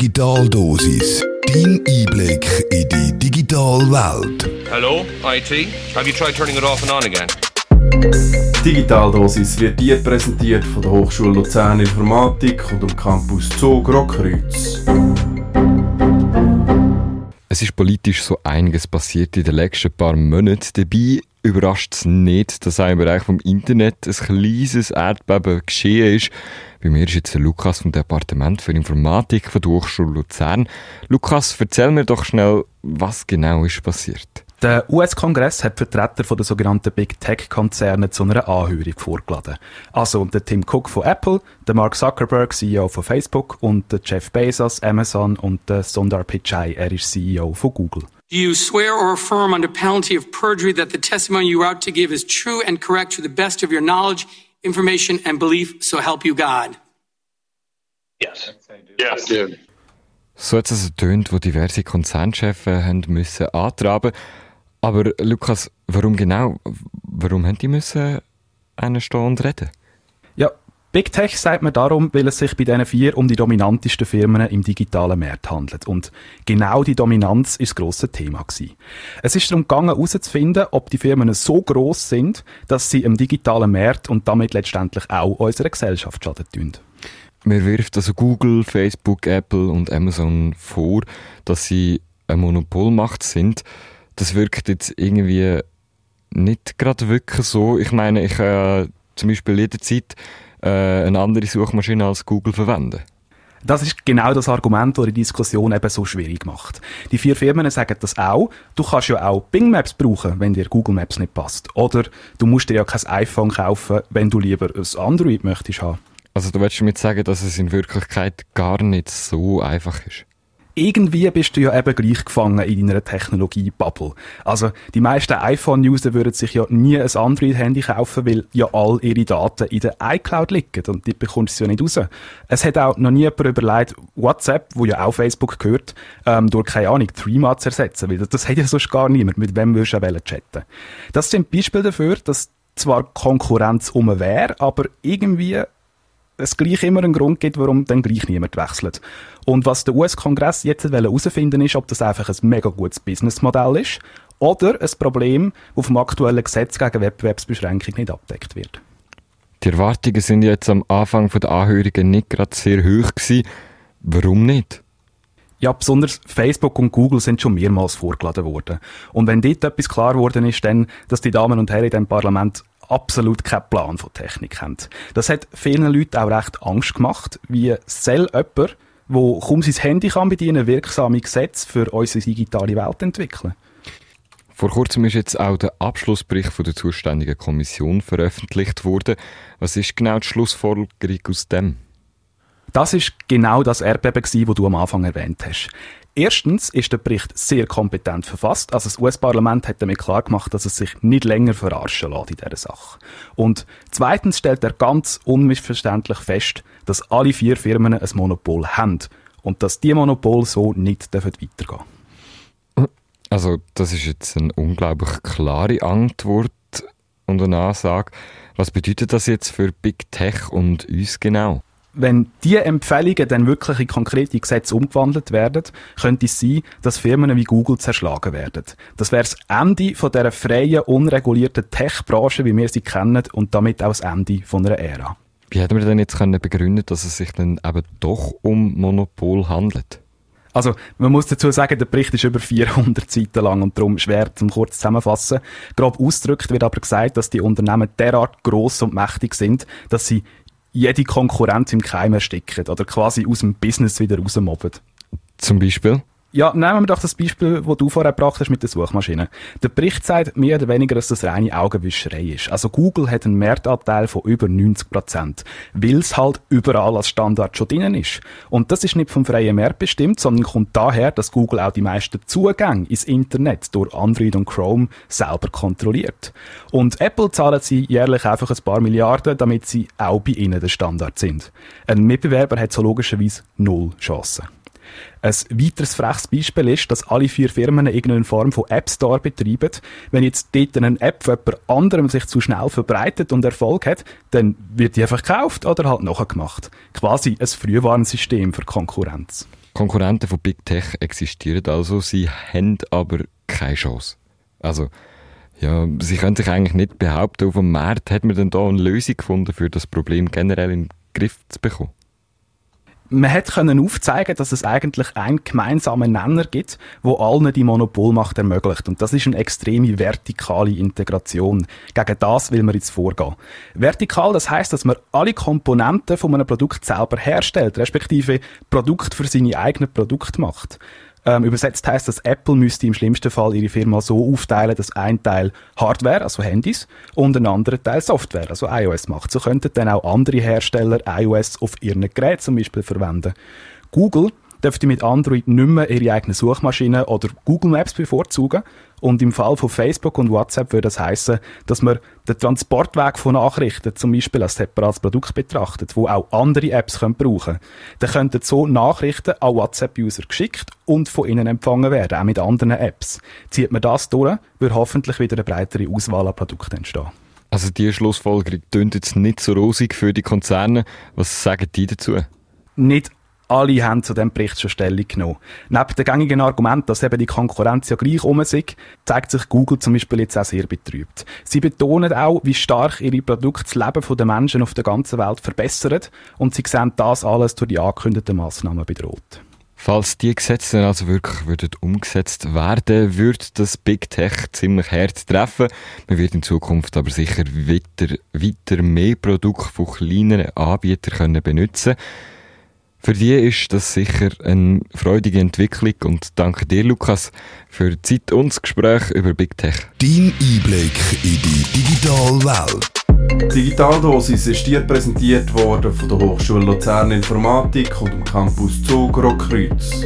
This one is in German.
Digitaldosis. Dein Einblick in die digitale Welt. Hello, IT. Have you tried turning it off and on again? Digitaldosis wird dir präsentiert von der Hochschule Luzern Informatik und dem Campus Zug Rockkreuz. Es ist politisch so einiges passiert in den letzten paar Monaten. Dabei überrascht es nicht, dass auch im Bereich vom Internet ein kleines Erdbeben geschehen ist. Bei mir ist jetzt der Lukas vom Departement für Informatik von der Hochschule Luzern. Lukas, erzähl mir doch schnell, was genau ist passiert. Der US-Kongress hat Vertreter von den sogenannten Big Tech-Konzernen zu einer Anhörung vorgeladen. Also der Tim Cook von Apple, der Mark Zuckerberg, CEO von Facebook und der Jeff Bezos, Amazon und der Sundar Pichai, er ist CEO von Google. Do you swear or affirm under penalty of perjury that the testimony you are out to give is true and correct to the best of your knowledge, information, and belief, so help you God? Yes. Yes. Dude. So hat es also tönt, wo diverse Konzernchefs haben müssen antraben. Aber Lukas, warum genau? Warum haben die müssen einen stehen und reden? Big Tech sagt man darum, weil es sich bei diesen vier um die dominantesten Firmen im digitalen Markt handelt. Und genau die Dominanz ist das grosse Thema gewesen. Es ist darum gegangen, herauszufinden, ob die Firmen so groß sind, dass sie im digitalen Markt und damit letztendlich auch unserer Gesellschaft schaden tun. Mir wirft also Google, Facebook, Apple und Amazon vor, dass sie eine Monopolmacht sind. Das wirkt jetzt irgendwie nicht gerade wirklich so. Ich meine, ich äh, zum Beispiel jederzeit eine andere Suchmaschine als Google verwenden. Das ist genau das Argument, das die Diskussion eben so schwierig macht. Die vier Firmen sagen das auch. Du kannst ja auch Bing Maps brauchen, wenn dir Google Maps nicht passt. Oder du musst dir ja kein iPhone kaufen, wenn du lieber ein Android möchtest haben. Also du willst damit sagen, dass es in Wirklichkeit gar nicht so einfach ist? Irgendwie bist du ja eben gleich gefangen in deiner Technologie-Bubble. Also, die meisten iPhone-User würden sich ja nie ein Android-Handy kaufen, weil ja all ihre Daten in der iCloud liegen und die bekommst du ja nicht raus. Es hat auch noch nie jemand überlegt, WhatsApp, wo ja auch Facebook gehört, ähm, durch, keine Ahnung, Threema zu ersetzen, weil das, das hat ja sonst gar niemand. Mit wem würdest du auch chatten? Das sind Beispiele dafür, dass zwar Konkurrenz um wäre, aber irgendwie es gleich immer einen Grund gibt, warum dann gleich niemand wechselt. Und was der US-Kongress jetzt herausfinden ist, ob das einfach ein mega gutes Businessmodell ist oder ein Problem, das vom aktuellen Gesetz gegen Wettbewerbsbeschränkung nicht abdeckt wird. Die Erwartungen sind jetzt am Anfang der Anhörungen nicht gerade sehr hoch gewesen. Warum nicht? Ja, besonders Facebook und Google sind schon mehrmals vorgeladen worden. Und wenn dort etwas klar geworden ist, dann, dass die Damen und Herren in diesem Parlament absolut keinen Plan von Technik haben. Das hat vielen Leuten auch recht Angst gemacht, wie soll jemand, der kaum sein Handy kann bedienen, wirksame Gesetze für unsere digitale Welt entwickeln. Vor kurzem ist jetzt auch der Abschlussbericht von der zuständigen Kommission veröffentlicht worden. Was ist genau die Schlussfolgerung aus dem? Das ist genau das Erdbeben, das du am Anfang erwähnt hast. Erstens ist der Bericht sehr kompetent verfasst. Also das US-Parlament hat damit klar gemacht, dass es sich nicht länger verarschen lässt in dieser Sache. Und zweitens stellt er ganz unmissverständlich fest, dass alle vier Firmen ein Monopol haben und dass die Monopol so nicht weitergehen dürfen. Also das ist jetzt eine unglaublich klare Antwort und eine Ansage. Was bedeutet das jetzt für Big Tech und uns genau? Wenn diese Empfehlungen dann wirklich in konkrete Gesetze umgewandelt werden, könnte es sein, dass Firmen wie Google zerschlagen werden. Das wäre das Ende von dieser freien, unregulierten Tech-Branche, wie wir sie kennen, und damit auch das Ende von einer Ära. Wie hätten wir denn jetzt können begründen, dass es sich dann eben doch um Monopol handelt? Also, man muss dazu sagen, der Bericht ist über 400 Seiten lang und darum schwer zum kurz zusammenfassen. Grob ausgedrückt wird aber gesagt, dass die Unternehmen derart groß und mächtig sind, dass sie jede Konkurrenz im Keim ersticken oder quasi aus dem Business wieder rausmobben. Zum Beispiel? Ja, nehmen wir doch das Beispiel, das du vorher gebracht hast mit der Suchmaschine. Der Bericht sagt mehr oder weniger, dass das reine Augenwischerei ist. Also Google hat einen Marktanteil von über 90 Prozent, weil es halt überall als Standard schon drinnen ist. Und das ist nicht vom freien Markt bestimmt, sondern kommt daher, dass Google auch die meisten Zugänge ins Internet durch Android und Chrome selber kontrolliert. Und Apple zahlen sie jährlich einfach ein paar Milliarden, damit sie auch bei ihnen der Standard sind. Ein Mitbewerber hat so logischerweise null Chancen. Ein weiteres freches Beispiel ist, dass alle vier Firmen irgendeine Form von App Store betreiben. Wenn jetzt dort eine App von jemand anderem sich zu schnell verbreitet und Erfolg hat, dann wird die einfach gekauft oder halt nachgemacht. Quasi ein Frühwarnsystem für Konkurrenz. Konkurrenten von Big Tech existieren also, sie haben aber keine Chance. Also, ja, sie können sich eigentlich nicht behaupten, auf dem Markt hat man denn da eine Lösung gefunden, für das Problem generell den Griff zu bekommen? Man hat können aufzeigen, dass es eigentlich einen gemeinsamen Nenner gibt, wo allen die Monopolmacht ermöglicht. Und das ist eine extreme vertikale Integration. Gegen das will man jetzt vorgehen. Vertikal, das heißt, dass man alle Komponenten von einem Produkt selber herstellt, respektive Produkt für seine eigenen Produkte macht. Ähm, übersetzt heißt das, Apple müsste im schlimmsten Fall ihre Firma so aufteilen, dass ein Teil Hardware, also Handys, und ein anderer Teil Software, also iOS macht. So könnten dann auch andere Hersteller iOS auf ihren Geräten zum Beispiel verwenden. Google dürfte mit Android nicht mehr ihre eigene Suchmaschine oder Google Maps bevorzugen. Und im Fall von Facebook und WhatsApp würde das heißen, dass man den Transportweg von Nachrichten zum Beispiel als separates Produkt betrachtet, wo auch andere Apps können brauchen können. Dann könnten so Nachrichten an WhatsApp-User geschickt und von ihnen empfangen werden, auch mit anderen Apps. Zieht man das durch, wird hoffentlich wieder eine breitere Auswahl an Produkten entstehen. Also die Schlussfolgerung klingt jetzt nicht so rosig für die Konzerne. Was sagen die dazu? Nicht alle haben zu diesem Bericht schon Stellung genommen. Neben dem gängigen Argument, dass eben die Konkurrenz ja gleich um ist, zeigt sich Google zum Beispiel jetzt auch sehr betrübt. Sie betonen auch, wie stark ihre Produkte das Leben der Menschen auf der ganzen Welt verbessern und sie sehen das alles durch die angekündigten Massnahmen bedroht. Falls die Gesetze also wirklich würden umgesetzt werden, würde das Big Tech ziemlich hart treffen. Man wird in Zukunft aber sicher weiter, weiter mehr Produkte von kleineren Anbietern können benutzen können. Für die ist das sicher eine freudige Entwicklung und danke dir, Lukas, für die Zeit und das Gespräch über Big Tech. Dein Einblick in die digitale Welt. Digitaldosis ist dir präsentiert worden von der Hochschule Luzern Informatik und dem Campus Zug Rockkreuz.